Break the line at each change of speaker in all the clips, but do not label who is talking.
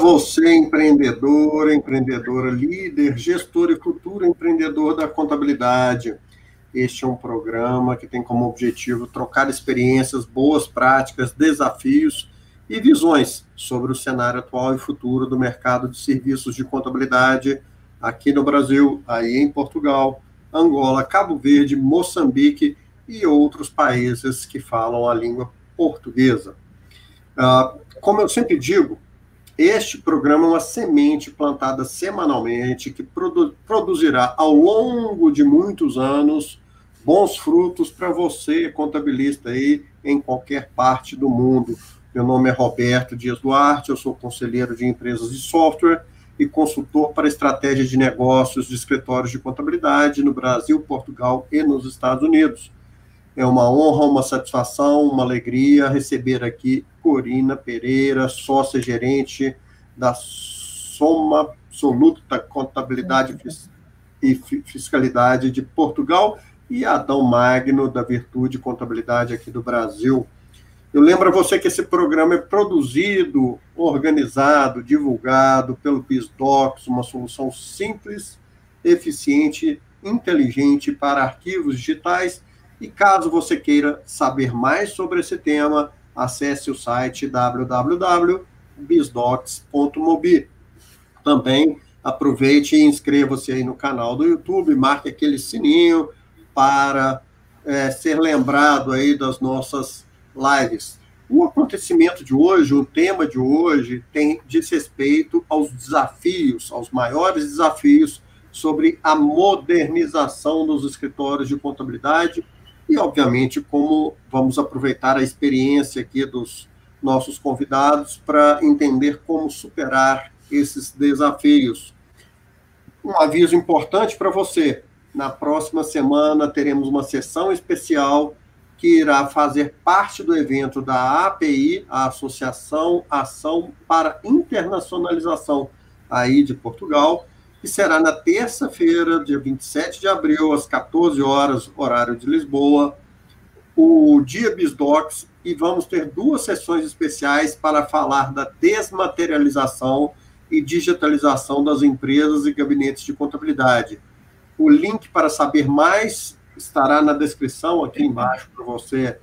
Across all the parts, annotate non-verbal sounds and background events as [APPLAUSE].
você, empreendedor, empreendedora líder, gestor e futuro empreendedor da contabilidade. Este é um programa que tem como objetivo trocar experiências, boas práticas, desafios e visões sobre o cenário atual e futuro do mercado de serviços de contabilidade aqui no Brasil, aí em Portugal, Angola, Cabo Verde, Moçambique e outros países que falam a língua portuguesa. Uh, como eu sempre digo, este programa é uma semente plantada semanalmente que produ produzirá ao longo de muitos anos bons frutos para você, contabilista aí em qualquer parte do mundo. Meu nome é Roberto Dias Duarte, eu sou conselheiro de empresas de software e consultor para estratégias de negócios de escritórios de contabilidade no Brasil, Portugal e nos Estados Unidos. É uma honra, uma satisfação, uma alegria receber aqui Corina Pereira, sócia gerente da Soma Absoluta Contabilidade e Fiscalidade de Portugal e Adão Magno da Virtude Contabilidade aqui do Brasil. Eu lembro a você que esse programa é produzido, organizado, divulgado pelo PISDocs, uma solução simples, eficiente, inteligente para arquivos digitais. E caso você queira saber mais sobre esse tema, acesse o site www.bisdocs.mobi. Também aproveite e inscreva-se aí no canal do YouTube, marque aquele sininho para é, ser lembrado aí das nossas lives. O acontecimento de hoje, o tema de hoje, tem diz respeito aos desafios, aos maiores desafios sobre a modernização dos escritórios de contabilidade e, obviamente, como vamos aproveitar a experiência aqui dos nossos convidados para entender como superar esses desafios. Um aviso importante para você: na próxima semana teremos uma sessão especial que irá fazer parte do evento da API, a Associação Ação para Internacionalização aí de Portugal, que será na terça-feira, dia 27 de abril, às 14 horas, horário de Lisboa, o Dia Bisdocs, e vamos ter duas sessões especiais para falar da desmaterialização e digitalização das empresas e gabinetes de contabilidade. O link para saber mais estará na descrição aqui embaixo para você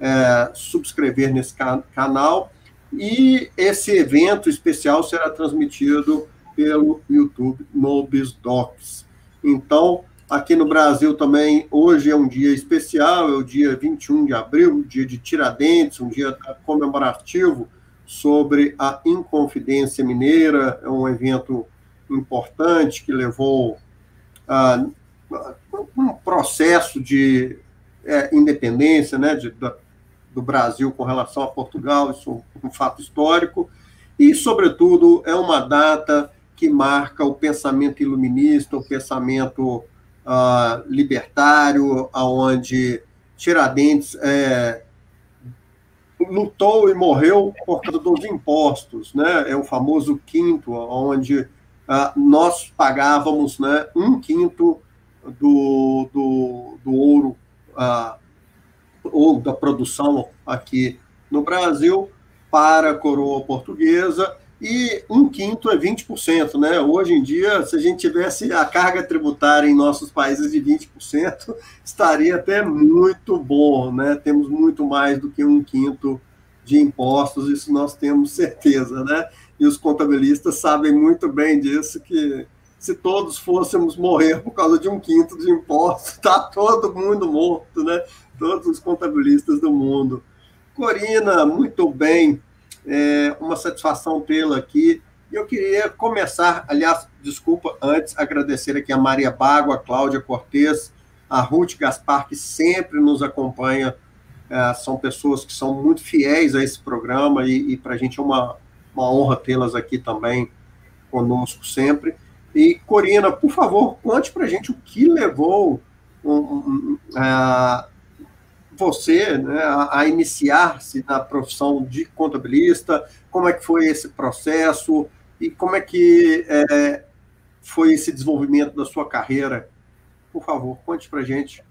é, subscrever nesse can canal. E esse evento especial será transmitido pelo YouTube no BizDocs. Então, aqui no Brasil também, hoje é um dia especial, é o dia 21 de abril, dia de Tiradentes, um dia comemorativo sobre a Inconfidência Mineira, é um evento importante que levou a um processo de é, independência né, de, da, do Brasil com relação a Portugal, isso é um fato histórico, e, sobretudo, é uma data que marca o pensamento iluminista, o pensamento uh, libertário, aonde Tiradentes é, lutou e morreu por causa dos impostos, né? É o famoso quinto, onde uh, nós pagávamos né, um quinto do, do, do ouro uh, ou da produção aqui no Brasil para a coroa portuguesa e um quinto é 20%, né? Hoje em dia, se a gente tivesse a carga tributária em nossos países de 20%, estaria até muito bom, né? Temos muito mais do que um quinto de impostos, isso nós temos certeza, né? E os contabilistas sabem muito bem disso, que se todos fôssemos morrer por causa de um quinto de impostos, está todo mundo morto, né? Todos os contabilistas do mundo. Corina, muito bem, é uma satisfação tê-la aqui. Eu queria começar, aliás, desculpa, antes, agradecer aqui a Maria Bago, a Cláudia Cortes, a Ruth Gaspar, que sempre nos acompanha. É, são pessoas que são muito fiéis a esse programa e, e para a gente é uma, uma honra tê-las aqui também conosco sempre. E, Corina, por favor, conte para a gente o que levou um, um, a você né, a, a iniciar-se na profissão de contabilista, como é que foi esse processo e como é que é, foi esse desenvolvimento da sua carreira. Por favor, conte para gente.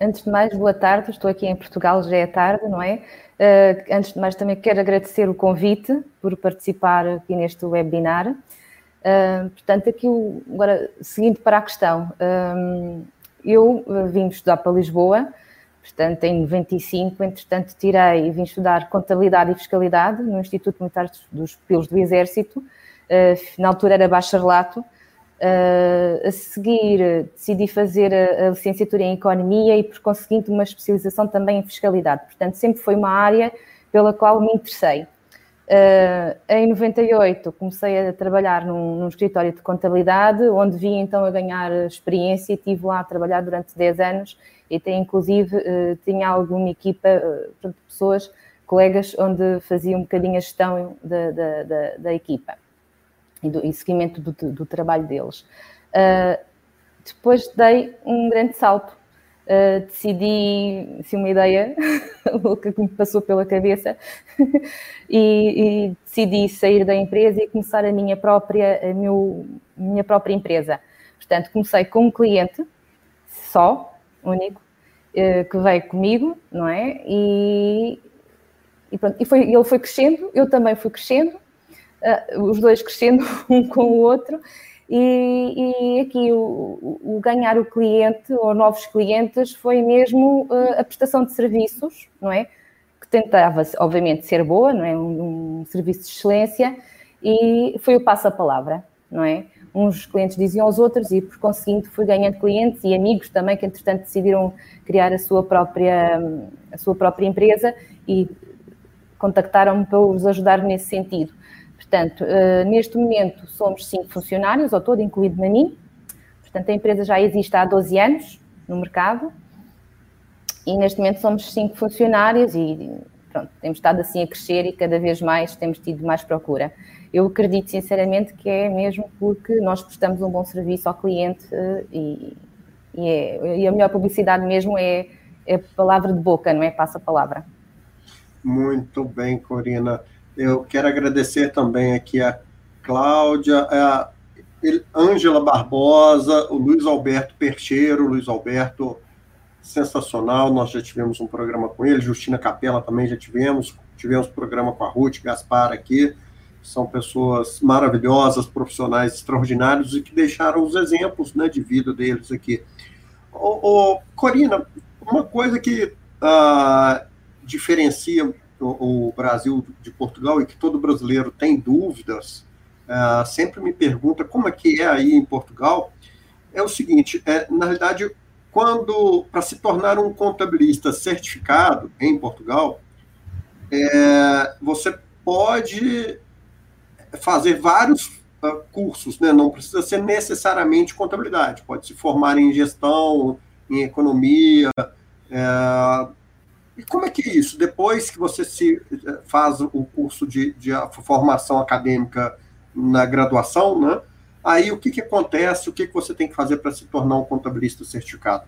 Antes de mais, boa tarde. Estou aqui em Portugal, já é tarde, não é? Uh, antes de mais, também quero agradecer o convite por participar aqui neste webinar. Uh, portanto, aqui, agora, seguindo para a questão, uh, eu vim estudar para Lisboa, portanto, em 95, entretanto, tirei e vim estudar Contabilidade e Fiscalidade no Instituto Militar dos Pupilos do Exército, na altura era bacharelato, Uh, a seguir, decidi fazer a, licenciatura em Economia e, por conseguinte, uma especialização também em Fiscalidade. Portanto, sempre foi uma área pela qual me interessei. Uh, em 98, comecei a trabalhar num, num, escritório de contabilidade, onde vim então a ganhar experiência e estive lá a trabalhar durante 10 anos e até, inclusive, uh, tinha alguma equipa de pessoas, colegas, onde fazia um bocadinho a gestão da, da, da, da equipa e, do, e seguimento do, do, trabalho deles. Uh, depois dei um grande salto. Uh, decidi, se uma ideia [LAUGHS] louca que me passou pela cabeça, [LAUGHS] e, e, decidi sair da empresa e começar a minha própria, a meu, minha própria empresa. Portanto, comecei com um cliente só, único, uh, que veio comigo, não é? E, e, pronto, e foi, ele foi crescendo, eu também fui crescendo, uh, os dois crescendo [LAUGHS] um com o outro, e, e aqui o, o, ganhar o cliente ou novos clientes foi mesmo uh, a prestação de serviços, não é? Que tentava, obviamente, ser boa, não é? Um, um serviço de excelência, e foi o passo-a-palavra, não é? Uns clientes diziam aos outros e, por conseguinte, fui ganhando clientes e amigos também que, entretanto, decidiram criar a sua própria, a sua própria empresa e contactaram-me para os ajudar nesse sentido. Portanto, uh, neste momento somos cinco funcionários, ao todo, incluído na mim. Portanto, a empresa já existe há 12 anos no mercado e neste momento somos cinco funcionários e pronto, temos estado assim a crescer e cada vez mais temos tido mais procura. Eu acredito sinceramente que é mesmo porque nós prestamos um bom serviço ao cliente uh, e, e, é, e, a melhor publicidade mesmo é, é palavra de boca, não é? Passa a palavra.
Muito bem, Corina. Eu quero agradecer também aqui a Cláudia, a Ângela Barbosa, o Luiz Alberto Percheiro, Luiz Alberto, sensacional, nós já tivemos um programa com ele, Justina Capela também já tivemos, tivemos programa com a Ruth Gaspar aqui, são pessoas maravilhosas, profissionais extraordinários e que deixaram os exemplos né, de vida deles aqui. Ô Corina, uma coisa que uh, diferencia o, Brasil de Portugal e que todo brasileiro tem dúvidas, uh, sempre me pergunta como é que é aí em Portugal, é o seguinte, é, na realidade, quando, para se tornar um contabilista certificado em Portugal, é, você pode fazer vários uh, cursos, né? não precisa ser necessariamente contabilidade, pode se formar em gestão, em economia, é, e como é que é isso? Depois que você se eh, faz o curso de, de formação acadêmica na graduação, né? Aí o que, que acontece? O que, que você tem que fazer para se tornar um contabilista certificado?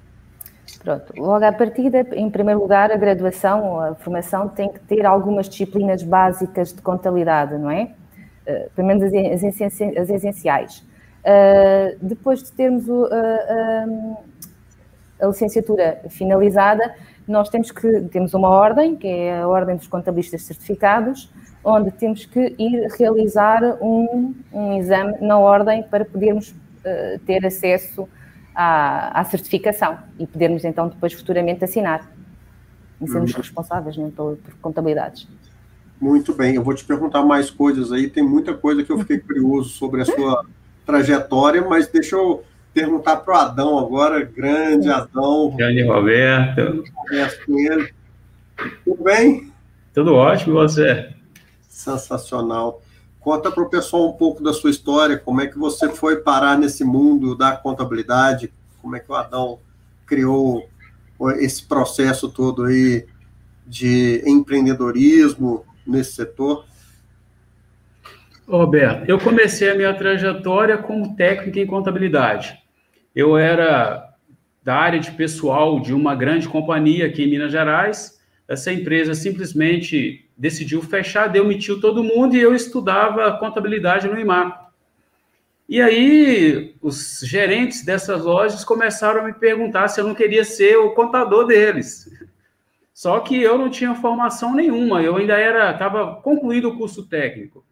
Pronto, logo à partida, em primeiro lugar, a graduação, a formação tem que ter algumas disciplinas básicas de contabilidade, não é? Uh, pelo menos as, as, essenciais. Uh, depois de termos o, uh, a licenciatura finalizada, nós temos que temos uma ordem, que é a Ordem dos Contabilistas Certificados, onde temos que ir realizar um, um exame na ordem para podermos uh, ter acesso à, à, certificação e podermos então depois futuramente assinar e sermos uhum. responsáveis né, por, por contabilidades.
Muito bem, eu vou te perguntar mais coisas aí, tem muita coisa que eu fiquei curioso sobre a sua trajetória, mas deixa eu perguntar para o Adão agora, grande Adão.
Grande Roberto.
com ele. Tudo bem?
Tudo ótimo, e você?
Sensacional. Conta para o pessoal um pouco da sua história, como é que você foi parar nesse mundo da contabilidade, como é que o Adão criou esse processo todo aí de empreendedorismo nesse setor?
Roberto, eu comecei a minha trajetória como técnico em contabilidade. Eu era da área de pessoal de uma grande companhia aqui em Minas Gerais. Essa empresa simplesmente decidiu fechar, demitiu todo mundo e eu estudava contabilidade no IMACO. E aí, os gerentes dessas lojas começaram a me perguntar se eu não queria ser o contador deles. Só que eu não tinha formação nenhuma, eu ainda era, estava concluído o curso técnico.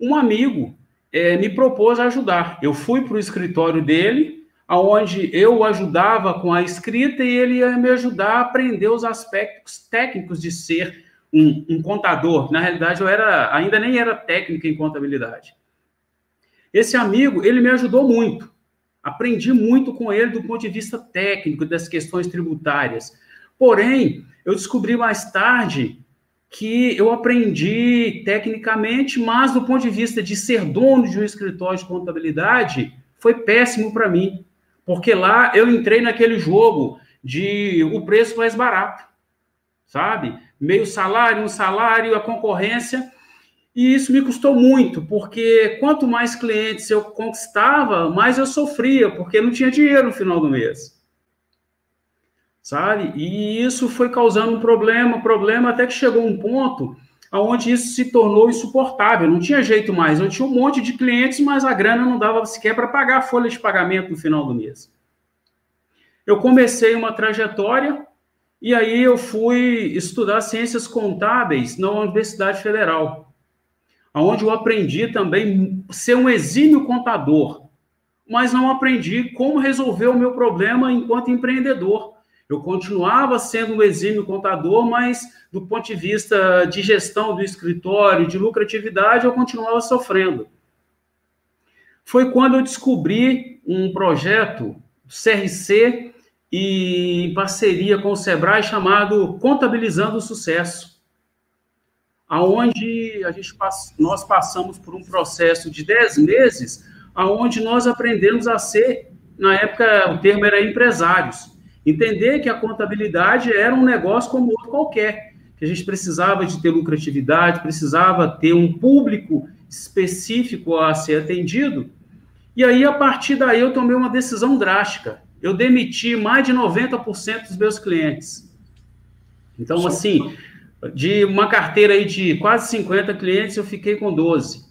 Um amigo é, me propôs ajudar. Eu fui para o escritório dele, aonde eu ajudava com a escrita e ele ia me ajudar a aprender os aspectos técnicos de ser um, um contador. Na realidade, eu era ainda nem era técnico em contabilidade. Esse amigo, ele me ajudou muito. Aprendi muito com ele do ponto de vista técnico das questões tributárias. Porém, eu descobri mais tarde que eu aprendi tecnicamente, mas do ponto de vista de ser dono de um escritório de contabilidade, foi péssimo para mim. Porque lá eu entrei naquele jogo de o preço mais barato, sabe? Meio salário, um salário, a concorrência. E isso me custou muito, porque quanto mais clientes eu conquistava, mais eu sofria, porque não tinha dinheiro no final do mês sabe? E isso foi causando um problema, problema, até que chegou um ponto onde isso se tornou insuportável. Não tinha jeito mais. Eu tinha um monte de clientes, mas a grana não dava sequer para pagar a folha de pagamento no final do mês. Eu comecei uma trajetória e aí eu fui estudar ciências contábeis na Universidade Federal, onde eu aprendi também ser um exímio contador, mas não aprendi como resolver o meu problema enquanto empreendedor. Eu continuava sendo um exímio contador, mas do ponto de vista de gestão do escritório, de lucratividade, eu continuava sofrendo. Foi quando eu descobri um projeto CRC e em parceria com o Sebrae chamado Contabilizando o Sucesso, aonde a gente nós passamos por um processo de 10 meses, aonde nós aprendemos a ser, na época o termo era empresários. Entender que a contabilidade era um negócio como outro qualquer, que a gente precisava de ter lucratividade, precisava ter um público específico a ser atendido. E aí, a partir daí, eu tomei uma decisão drástica. Eu demiti mais de 90% dos meus clientes. Então, assim, de uma carteira aí de quase 50 clientes, eu fiquei com 12.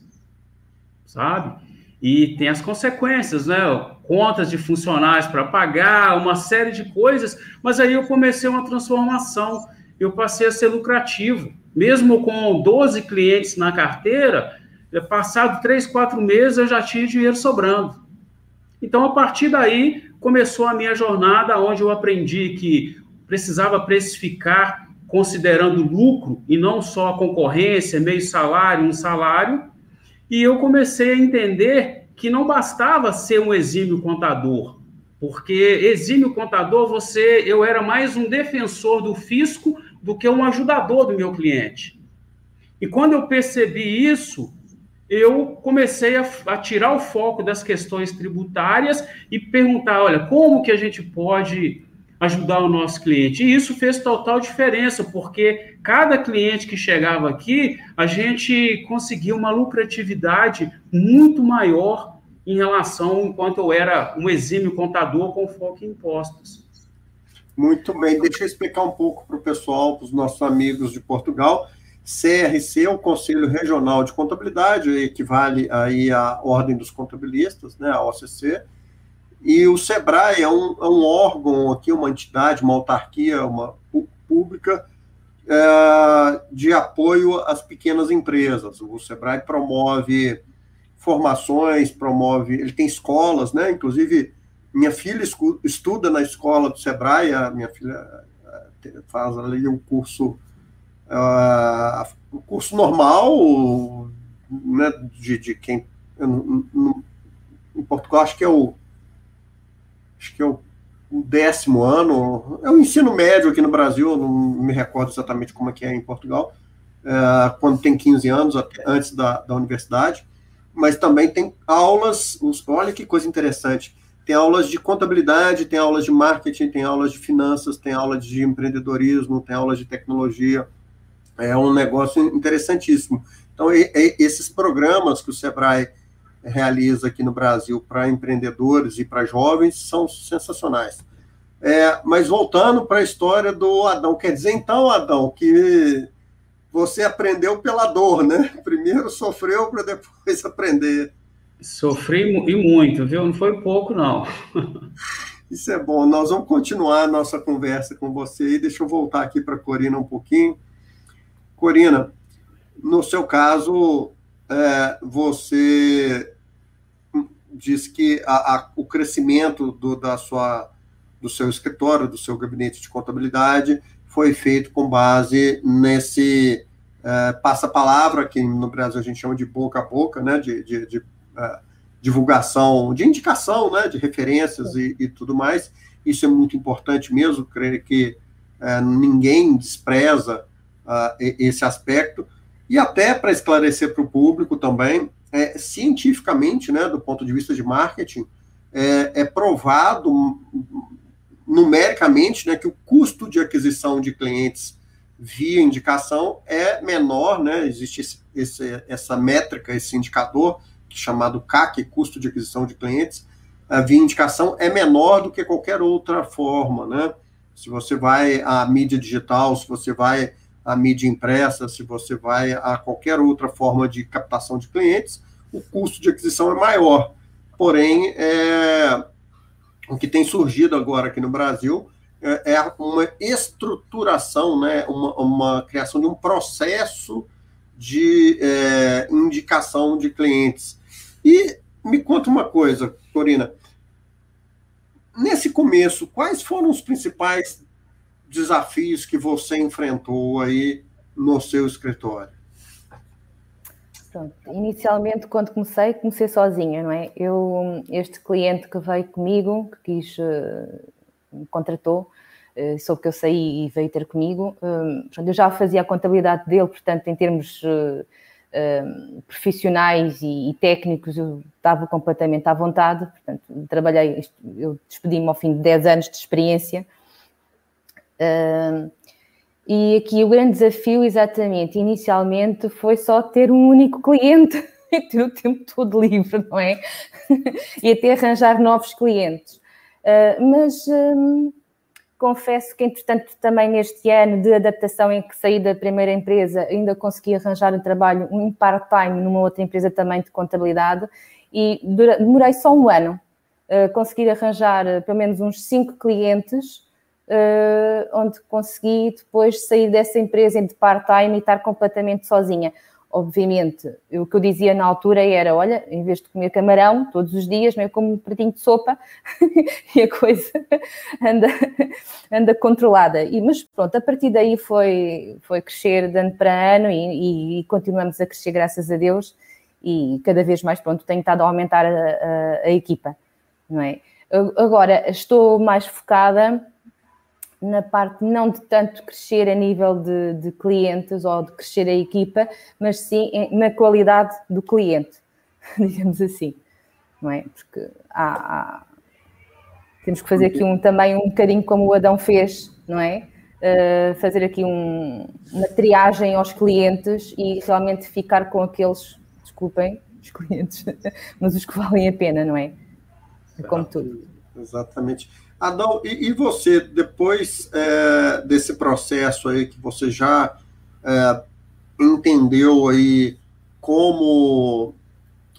Sabe? E tem as consequências, né? Contas de funcionários para pagar, uma série de coisas, mas aí eu comecei uma transformação. Eu passei a ser lucrativo. Mesmo com 12 clientes na carteira, passado três, quatro meses, eu já tinha dinheiro sobrando. Então, a partir daí, começou a minha jornada, onde eu aprendi que precisava precificar considerando lucro e não só a concorrência, meio salário, um salário, e eu comecei a entender que não bastava ser um exímio contador, porque exímio contador, você, eu era mais um defensor do fisco do que um ajudador do meu cliente. E quando eu percebi isso, eu comecei a, a, tirar o foco das questões tributárias e perguntar, olha, como que a gente pode ajudar o nosso cliente? E isso fez total diferença, porque cada cliente que chegava aqui, a gente conseguia uma lucratividade muito maior em relação enquanto eu era um exímio contador com foco em impostos.
Muito bem, deixa eu explicar um pouco para o pessoal, para os nossos amigos de Portugal. CRC é o Conselho Regional de Contabilidade, equivale aí à Ordem dos Contabilistas, né, a OCC, e o SEBRAE é um, é um órgão aqui, uma entidade, uma autarquia, uma pública, é, de apoio às pequenas empresas. O Sebrae promove formações, promove, ele tem escolas, né? Inclusive, minha filha estuda na escola do Sebrae, a minha filha é, faz ali um curso, uh, um curso normal, né? De, de quem em Portugal acho que é o acho que é o décimo ano, é o ensino médio aqui no Brasil, não me recordo exatamente como é que é em Portugal, é, quando tem 15 anos, antes da, da universidade, mas também tem aulas, olha que coisa interessante, tem aulas de contabilidade, tem aulas de marketing, tem aulas de finanças, tem aulas de empreendedorismo, tem aulas de tecnologia, é um negócio interessantíssimo. Então, e, e, esses programas que o Sebrae realiza aqui no Brasil para empreendedores e para jovens são sensacionais. É, mas voltando para a história do Adão, quer dizer então, Adão, que você aprendeu pela dor, né? Primeiro sofreu para depois [LAUGHS] aprender.
Sofri e muito, viu? Não foi pouco, não. [LAUGHS]
Isso é bom. Nós vamos continuar a nossa conversa com você e deixa eu voltar aqui para a Corina um pouquinho. Corina, no seu caso, é, você diz que a, a, o crescimento do, da sua, do seu escritório, do seu gabinete de contabilidade, foi feito com base nesse é, passa-palavra, que no Brasil a gente chama de boca a boca, né, de, de, de é, divulgação, de indicação, né, de referências e, e, tudo mais. Isso é muito importante mesmo, creio que é, ninguém despreza uh, esse aspecto. E até para esclarecer para o público também, é, cientificamente, né, do ponto de vista de marketing, é, é provado numericamente né, que o custo de aquisição de clientes via indicação é menor, né? Existe esse, esse, essa métrica, esse indicador é chamado CAC, custo de aquisição de clientes, via indicação é menor do que qualquer outra forma, né? Se você vai à mídia digital, se você vai à mídia impressa, se você vai a qualquer outra forma de captação de clientes, o custo de aquisição é maior. Porém, é, o que tem surgido agora aqui no Brasil é, é uma estruturação, né, uma, uma criação de um processo de é, indicação de clientes. E me conta uma coisa, Corina. Nesse começo, quais foram os principais desafios que você enfrentou aí no seu escritório?
Pronto. Inicialmente, quando comecei, comecei sozinha, não é? Eu, este cliente que veio comigo, que quis, uh, me contratou, uh, soube que eu saí e veio ter comigo, uh, eu já fazia a contabilidade dele, portanto, em termos profissionais e, técnicos, eu estava completamente à vontade, portanto, trabalhei, eu despedi-me ao fim de 10 anos de experiência. Uh, e aqui o grande desafio, exatamente, inicialmente, foi só ter um único cliente [LAUGHS] e ter o tempo todo livre, não é? [LAUGHS] e até arranjar novos clientes. Uh, mas um, confesso que, entretanto, também neste ano de adaptação em que saí da primeira empresa, ainda consegui arranjar um trabalho, um part-time numa outra empresa também de contabilidade e demorei só um ano. Uh, consegui arranjar uh, pelo menos uns cinco clientes uh, onde consegui depois sair dessa empresa de part-time e estar completamente sozinha. Obviamente, o que eu dizia na altura era: olha, em vez de comer camarão todos os dias, não é como um pratinho de sopa [LAUGHS] e a coisa anda, anda controlada. E, mas pronto, a partir daí foi, foi crescer de ano para ano e, e, continuamos a crescer, graças a Deus, e cada vez mais pronto, tenho estado a aumentar a, a, a equipa, não é? Agora, estou mais focada na parte não de tanto crescer a nível de, de, clientes ou de crescer a equipa, mas sim na qualidade do cliente, [LAUGHS] digamos assim, não é? Porque há, há, temos que fazer aqui um, também um bocadinho como o Adão fez, não é? Uh, fazer aqui um, uma triagem aos clientes e realmente ficar com aqueles, desculpem, os clientes, [LAUGHS] mas os que valem a pena, não é? Como tudo.
Exatamente. Adão, e, e você, depois é, desse processo aí que você já é, entendeu aí como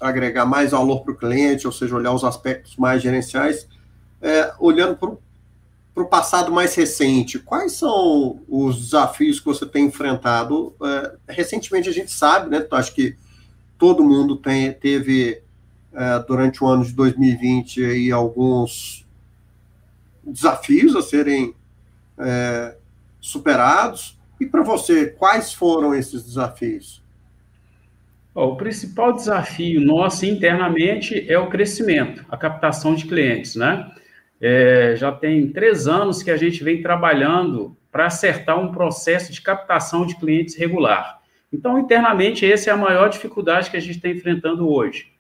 agregar mais valor para o cliente, ou seja, olhar os aspectos mais gerenciais, é, olhando para o passado mais recente, quais são os desafios que você tem enfrentado? É, recentemente a gente sabe, né? Acho que todo mundo tem, teve é, durante o ano de 2020 aí alguns desafios a serem é, superados. E para você, quais foram esses desafios?
O principal desafio nosso internamente é o crescimento, a captação de clientes, né? É, já tem três anos que a gente vem trabalhando para acertar um processo de captação de clientes regular. Então, internamente, essa é a maior dificuldade que a gente está enfrentando hoje.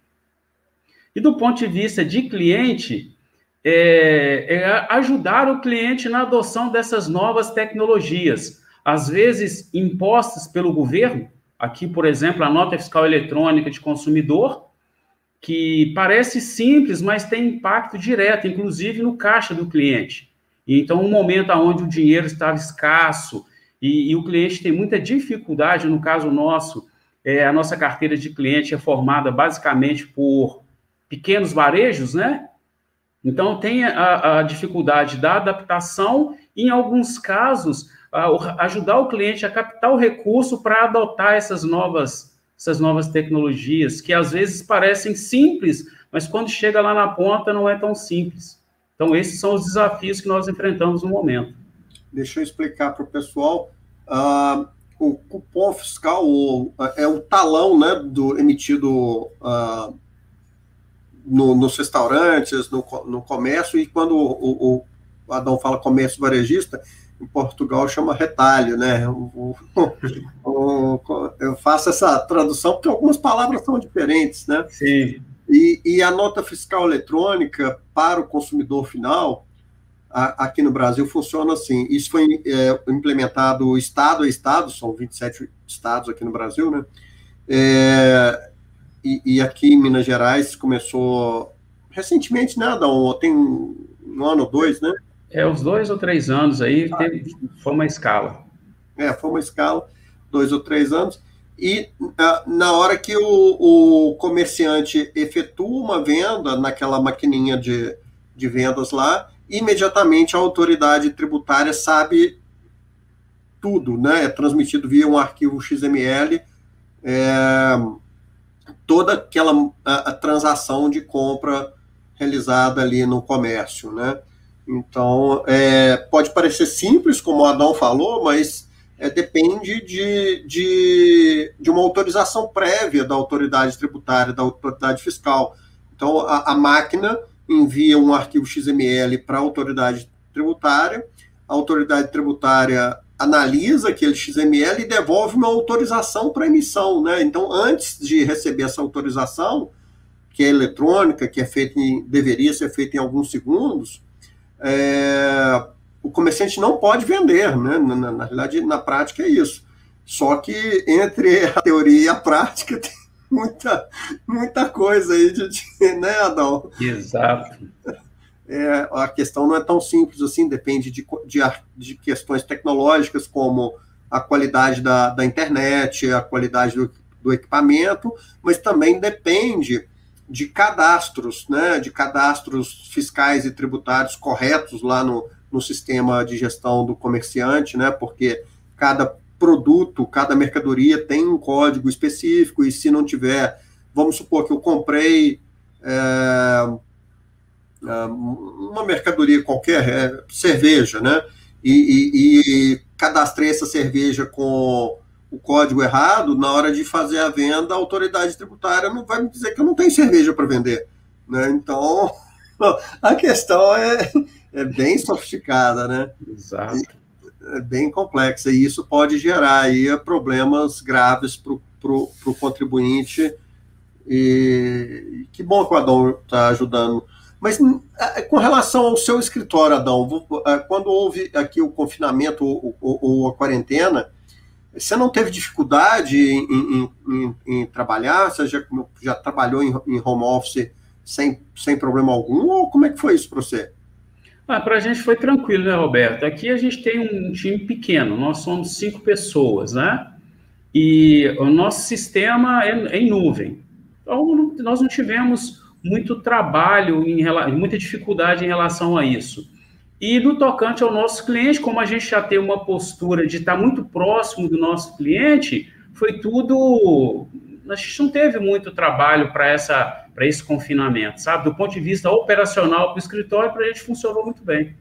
E do ponto de vista de cliente, é, é ajudar o cliente na adoção dessas novas tecnologias, às vezes impostas pelo governo, aqui, por exemplo, a nota fiscal eletrônica de consumidor, que parece simples, mas tem impacto direto, inclusive no caixa do cliente. Então, um momento onde o dinheiro estava escasso e, e, o cliente tem muita dificuldade, no caso nosso, é, a nossa carteira de cliente é formada basicamente por pequenos varejos, né? Então, tem a, a dificuldade da adaptação e, em alguns casos, a, ajudar o cliente a captar o recurso para adotar essas novas, essas novas tecnologias, que às vezes parecem simples, mas quando chega lá na ponta não é tão simples. Então, esses são os desafios que nós enfrentamos no momento.
Deixa eu explicar para o pessoal. Uh, o cupom fiscal é o talão né, do emitido uh, no, nos restaurantes, no, no comércio, e quando o, o Adão fala comércio varejista, em Portugal chama retalho, né? O, o, [LAUGHS] eu faço essa tradução porque algumas palavras são diferentes, né?
Sim.
E, e a nota fiscal eletrônica para o consumidor final, a, aqui no Brasil, funciona assim. Isso foi é, implementado estado a estado, são 27 estados aqui no Brasil, né? É, e, e, aqui em Minas Gerais começou recentemente, né, Adão? Tem um ano ou dois, né?
É, uns dois ou três anos aí, ah, teve, foi uma escala.
É, foi uma escala, dois ou três anos. E uh, na hora que o, o, comerciante efetua uma venda naquela maquininha de, de vendas lá, imediatamente a autoridade tributária sabe tudo, né? É transmitido via um arquivo XML. É, toda aquela a, a transação de compra realizada ali no comércio, né? Então, é, pode parecer simples, como o Adão falou, mas é, depende de, de, de, uma autorização prévia da autoridade tributária, da autoridade fiscal. Então, a, a máquina envia um arquivo XML para a autoridade tributária, a autoridade tributária analisa aquele XML e devolve uma autorização para emissão, né? Então, antes de receber essa autorização, que é eletrônica, que é feita em, deveria ser feita em alguns segundos, é, o comerciante não pode vender, né? Na, na, na, realidade, na prática é isso. Só que entre a teoria e a prática [LAUGHS] tem muita, muita coisa aí de, de né, Adão?
Exato
é, a questão não é tão simples assim, depende de, de, de questões tecnológicas, como a qualidade da, da internet, a qualidade do, do equipamento, mas também depende de cadastros, né, de cadastros fiscais e tributários corretos lá no, no sistema de gestão do comerciante, né, porque cada produto, cada mercadoria tem um código específico, e se não tiver, vamos supor que eu comprei é, uma mercadoria qualquer, é, cerveja, né? E, e, e, cadastrei essa cerveja com o código errado, na hora de fazer a venda, a autoridade tributária não vai me dizer que eu não tenho cerveja para vender. Né? Então, [LAUGHS] a questão é, é bem sofisticada, né?
Exato.
É bem complexa, e isso pode gerar aí problemas graves para o contribuinte. E que bom que o Adão está ajudando mas é, com relação ao seu escritório, Adão, quando houve aqui o confinamento ou, ou, a quarentena, você não teve dificuldade em, em, em, em trabalhar? Você já, já trabalhou em, home office sem, sem problema algum? Ou como é que foi isso para você?
Ah, para a gente foi tranquilo, né, Roberto? Aqui a gente tem um time pequeno, nós somos cinco pessoas, né? E o nosso sistema é, é em nuvem. Então, nós não tivemos muito trabalho, em, muita dificuldade em relação a isso. E no tocante ao nosso cliente, como a gente já tem uma postura de estar muito próximo do nosso cliente, foi tudo. A gente não teve muito trabalho para essa para esse confinamento, sabe? Do ponto de vista operacional para o escritório, para a gente funcionou muito bem.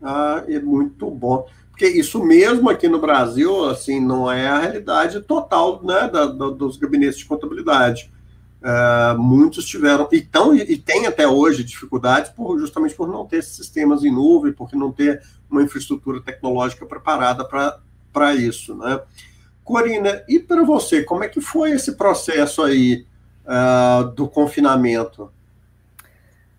Ah, é muito bom. Porque isso mesmo aqui no Brasil, assim, não é a realidade total né, da, da, dos gabinetes de contabilidade. Uh, muitos tiveram, e, tão, e tem até hoje dificuldades por, justamente por não ter sistemas em nuvem, porque não ter uma infraestrutura tecnológica preparada para isso. Né? Corina, e para você, como é que foi esse processo aí uh, do confinamento?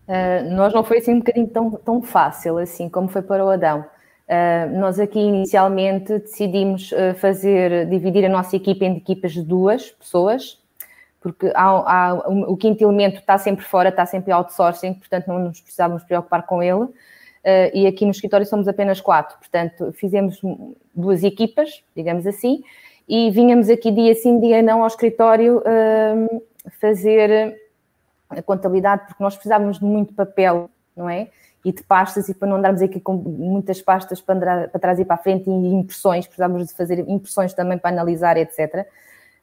Uh, nós não foi assim um bocadinho tão, tão fácil assim como foi para o Adão. Uh, nós aqui inicialmente decidimos uh, fazer, dividir a nossa equipa em equipas de duas pessoas, porque há, há, o quinto elemento está sempre fora, está sempre outsourcing, portanto não nos precisávamos preocupar com ele. Uh, e aqui no escritório somos apenas quatro, portanto fizemos duas equipas, digamos assim, e vinhamos aqui dia sim, dia não ao escritório uh, fazer a contabilidade, porque nós precisávamos de muito papel não é? E de pastas, e para não andarmos aqui com muitas pastas para, para trás e para a frente, e impressões, precisávamos de fazer impressões também para analisar, etc.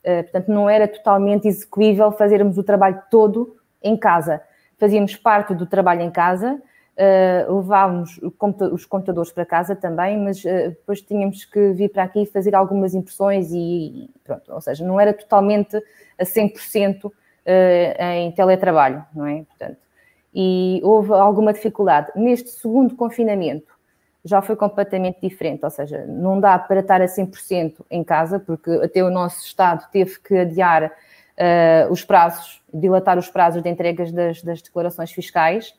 Uh, portanto, não era totalmente execuível fazermos o trabalho todo em casa. Fazíamos parte do trabalho em casa, Uh, levávamos os computadores para casa também, mas uh, depois tínhamos que vir para aqui fazer algumas impressões e, pronto, ou seja, não era totalmente a 100% uh, em teletrabalho, não é? Portanto, e houve alguma dificuldade. Neste segundo confinamento já foi completamente diferente, ou seja, não dá para estar a 100% em casa, porque até o nosso Estado teve que adiar os prazos, dilatar os prazos de entregas das, das declarações fiscais,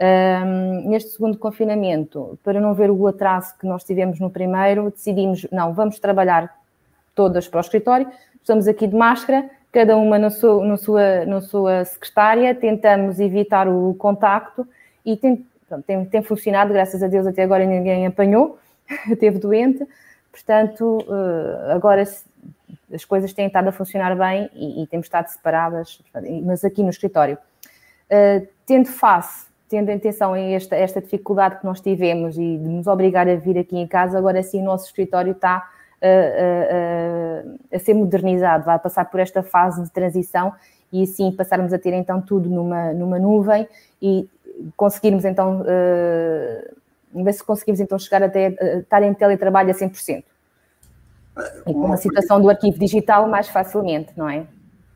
um, neste segundo confinamento, para não ver o atraso que nós tivemos no primeiro, decidimos, não, vamos trabalhar todas para o escritório, estamos aqui de máscara, cada uma na sua, na sua, na sua secretária, tentamos evitar o contacto e tem, pronto, tem, tem funcionado, graças a Deus até agora ninguém apanhou, [LAUGHS] teve doente, portanto, uh, agora as coisas têm estado a funcionar bem e, e temos estado separadas, mas aqui no escritório. Uh, tendo face tendo atenção esta, esta dificuldade que nós tivemos e de nos obrigar a vir aqui em casa, agora sim o nosso escritório está a, a, a, ser modernizado, vai passar por esta fase de transição e assim passarmos a ter então tudo numa, numa nuvem e conseguirmos então, uh, ver se conseguimos então chegar até uh, estar em teletrabalho a 100%. E com a situação do arquivo digital mais facilmente, não é?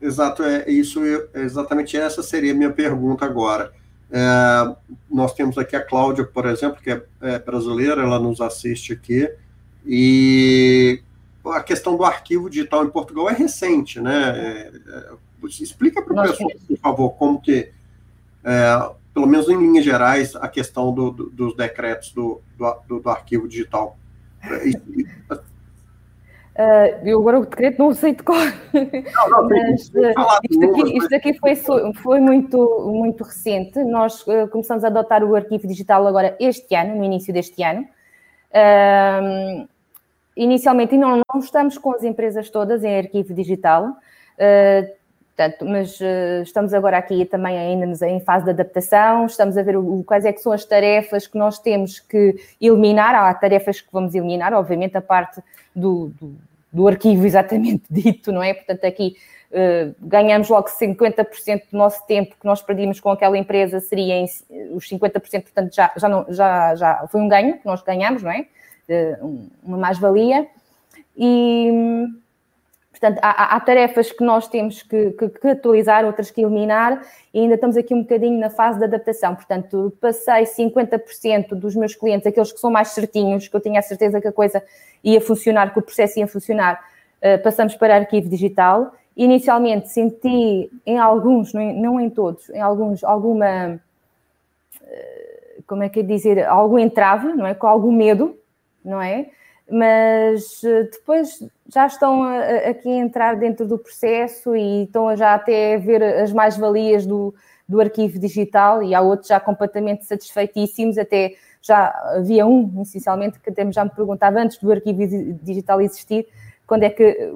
Exato, é isso, é exatamente essa seria a minha pergunta agora. É, nós temos aqui a Cláudia, por exemplo, que é, é, brasileira, ela nos assiste aqui, e a questão do arquivo digital em Portugal é recente, né? É, é explica para o pessoal, por favor, como que, é, pelo menos em linhas gerais, a questão do, do, dos decretos do, do, do arquivo digital.
Uh, [LAUGHS] eu agora o decreto não sei de cor, não, não, mas uh, isto, aqui, isto aqui foi, foi muito, muito recente. Nós uh, começamos a adotar o arquivo digital agora este ano, no início deste ano. inicialmente, não, não estamos com as empresas todas em arquivo digital, portanto, mas estamos agora aqui também ainda em fase de adaptação, estamos a ver o, quais é que são as tarefas que nós temos que eliminar. Há tarefas que vamos eliminar, obviamente, a parte do, do do arquivo exatamente [LAUGHS] dito, não é? Portanto, aqui uh, ganhamos logo 50% do nosso tempo que nós perdíamos com aquela empresa, seria em, os 50%, portanto, já, já, não, já, já foi um ganho que nós ganhamos, não é? Uh, uma mais-valia. E, portanto, há, há, tarefas que nós temos que, que, que, atualizar, outras que eliminar, e ainda estamos aqui um bocadinho na fase de adaptação. Portanto, passei 50% dos meus clientes, aqueles que são mais certinhos, que eu tinha a certeza que a coisa ia funcionar, que o processo ia funcionar, uh, passamos para arquivo digital. Inicialmente senti em alguns, não em todos, em alguns, alguma, uh, como é que é dizer, algum entrave, não é? Com algum medo, não é? Mas uh, depois já estão a, aqui a entrar dentro do processo e estão já até a ver as mais-valias do, do arquivo digital e há outros já completamente satisfeitíssimos, até já havia um, essencialmente, que até já me perguntava antes do arquivo digital existir, quando é que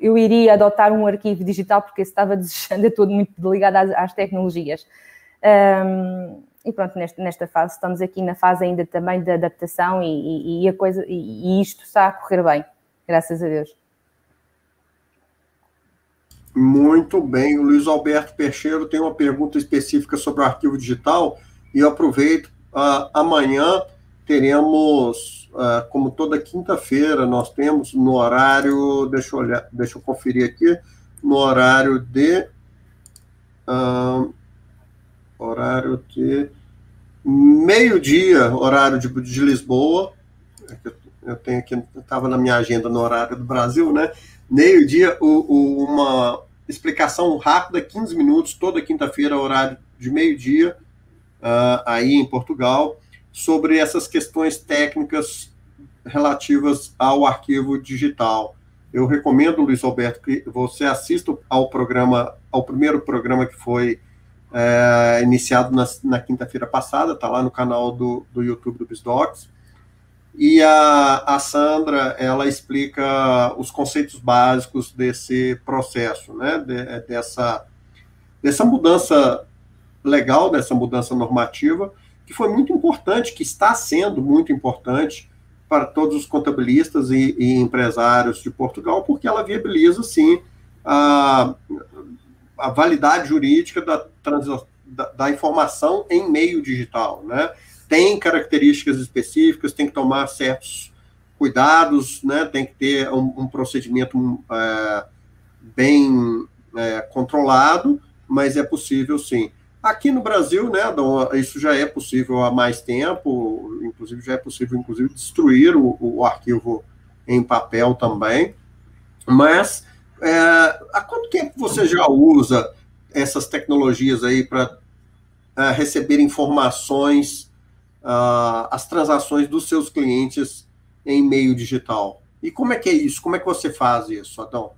eu iria adotar um arquivo digital, porque estava [LAUGHS] desejando, é todo muito ligado às, às tecnologias. Um, e pronto, nesta, nesta fase, estamos aqui na fase ainda também de adaptação e, e, a coisa, e, e isto está a correr bem, graças a Deus.
Muito bem, o Luiz Alberto Peixeiro tem uma pergunta específica sobre o arquivo digital e eu aproveito Uh, amanhã teremos, uh, como toda quinta-feira, nós temos no horário, deixa eu olhar, deixa eu conferir aqui, no horário de. Uh, horário de meio-dia, horário de, de Lisboa. É eu tenho aqui, estava na minha agenda no horário do Brasil, né? Meio-dia, uma explicação rápida, 15 minutos, toda quinta-feira, horário de meio-dia, uh, aí em Portugal sobre essas questões técnicas relativas ao arquivo digital. Eu recomendo, Luiz Alberto, que você assista ao programa, ao primeiro programa que foi é, iniciado na, na quinta-feira passada, está lá no canal do, do YouTube do BizDocs. E a, a Sandra, ela explica os conceitos básicos desse processo, né, de, dessa, dessa mudança legal dessa mudança normativa que foi muito importante, que está sendo muito importante para todos os contabilistas e, e empresários de Portugal, porque ela viabiliza, sim, a, a validade jurídica da, da, da, informação em meio digital, né? Tem características específicas, tem que tomar certos cuidados, né? Tem que ter um, um procedimento é, bem é, controlado, mas é possível sim. Aqui no Brasil, né, isso já é possível há mais tempo, inclusive já é possível, inclusive, destruir o, o arquivo em papel também. Mas é, há quanto tempo você já usa essas tecnologias aí para é, receber informações, uh, as transações dos seus clientes em meio digital? E como é que é isso? Como é que você faz isso, Adão?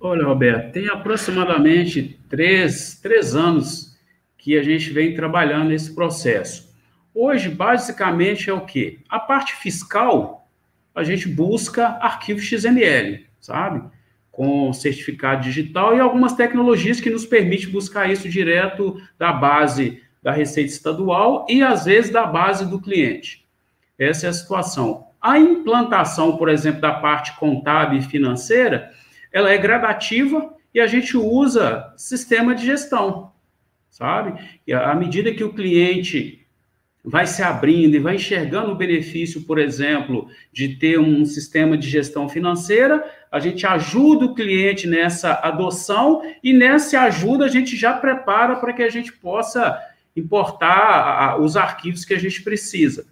Olha, Roberto, tem aproximadamente três, três anos que a gente vem trabalhando nesse processo. Hoje, basicamente, é o quê? A parte fiscal, a gente busca arquivo XML, sabe? Com certificado digital e algumas tecnologias que nos permitem buscar isso direto da base da Receita Estadual e, às vezes, da base do cliente. Essa é a situação. A implantação, por exemplo, da parte contábil e financeira, ela é gradativa e a gente usa sistema de gestão, sabe? E à medida que o cliente vai se abrindo e vai enxergando o benefício, por exemplo, de ter um sistema de gestão financeira, a gente ajuda o cliente nessa adoção e nessa ajuda a gente já prepara para que a gente possa importar os arquivos que a gente precisa.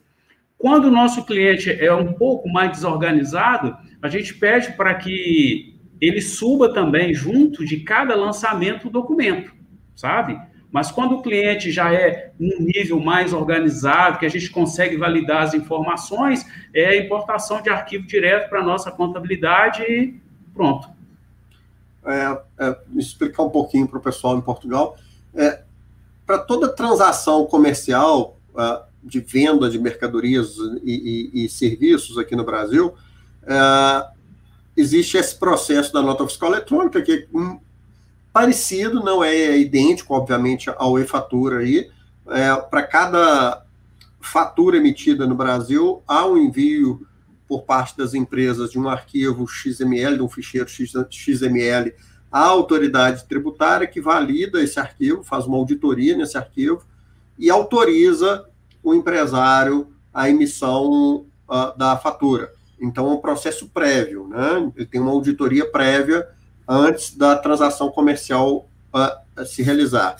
Quando o nosso cliente é um pouco mais desorganizado, a gente pede para que ele suba também junto de cada lançamento o documento, sabe? Mas quando o cliente já é um nível mais organizado, que a gente consegue validar as informações, é a importação de arquivo direto para a nossa contabilidade e pronto.
É, é, explicar um pouquinho para o pessoal em Portugal. É, para toda transação comercial uh, de venda de mercadorias e, e, e serviços aqui no Brasil, uh, existe esse processo da nota fiscal eletrônica, que é parecido, não é idêntico, obviamente, ao e-fatura aí. É, Para cada fatura emitida no Brasil, há um envio por parte das empresas de um arquivo XML, de um ficheiro XML, à autoridade tributária que valida esse arquivo, faz uma auditoria nesse arquivo e autoriza o empresário a emissão uh, da fatura. Então, é um processo prévio, né? Ele tem uma auditoria prévia antes da transação comercial uh, se realizar.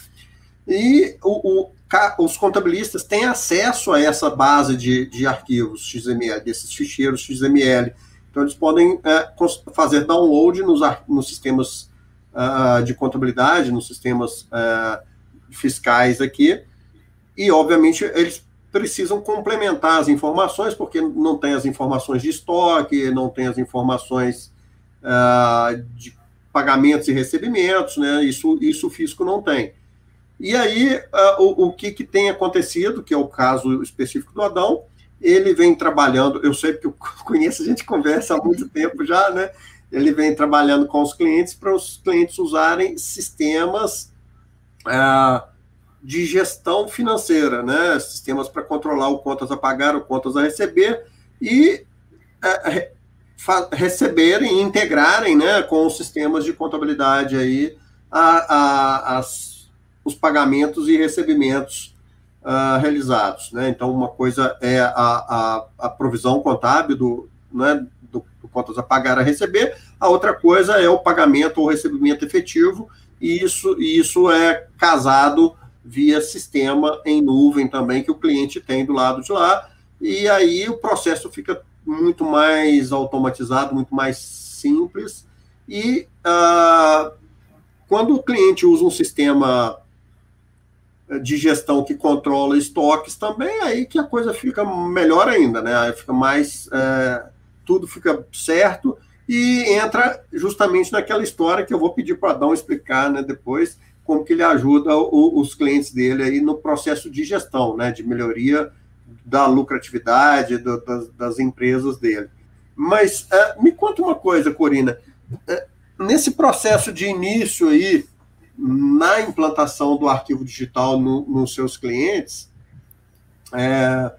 E o, o, os contabilistas têm acesso a essa base de, de arquivos XML, desses ficheiros XML. Então, eles podem uh, fazer download nos, nos sistemas uh, de contabilidade, nos sistemas uh, fiscais aqui, e, obviamente, eles precisam complementar as informações, porque não tem as informações de estoque, não tem as informações uh, de pagamentos e recebimentos, né? Isso, isso o fisco não tem. E aí, uh, o, o que, que tem acontecido, que é o caso específico do Adão, ele vem trabalhando, eu sei porque eu [LAUGHS] conheço, a gente conversa há muito tempo já, né? Ele vem trabalhando com os clientes para os clientes usarem sistemas uh, de gestão financeira, né? Sistemas para controlar o contas a pagar, o contas a receber e é, receberem e integrarem, né, com os sistemas de contabilidade aí a, a, as, os pagamentos e recebimentos uh, realizados, né? Então uma coisa é a, a, a provisão contábil do, né, do, do contas a pagar a receber, a outra coisa é o pagamento ou recebimento efetivo e isso, e isso é casado via sistema em nuvem também que o cliente tem do lado de lá, e aí o processo fica muito mais automatizado, muito mais simples, e uh, quando o cliente usa um sistema de gestão que controla estoques também, aí que a coisa fica melhor ainda, né? Aí fica mais. É, tudo fica certo e entra justamente naquela história que eu vou pedir para Adão explicar né, depois, como que ele ajuda o, os clientes dele aí no processo de gestão, né, de melhoria da lucratividade do, das, das, empresas dele. Mas uh, me conta uma coisa, Corina, uh, nesse processo de início aí na implantação do arquivo digital no, nos seus clientes, é,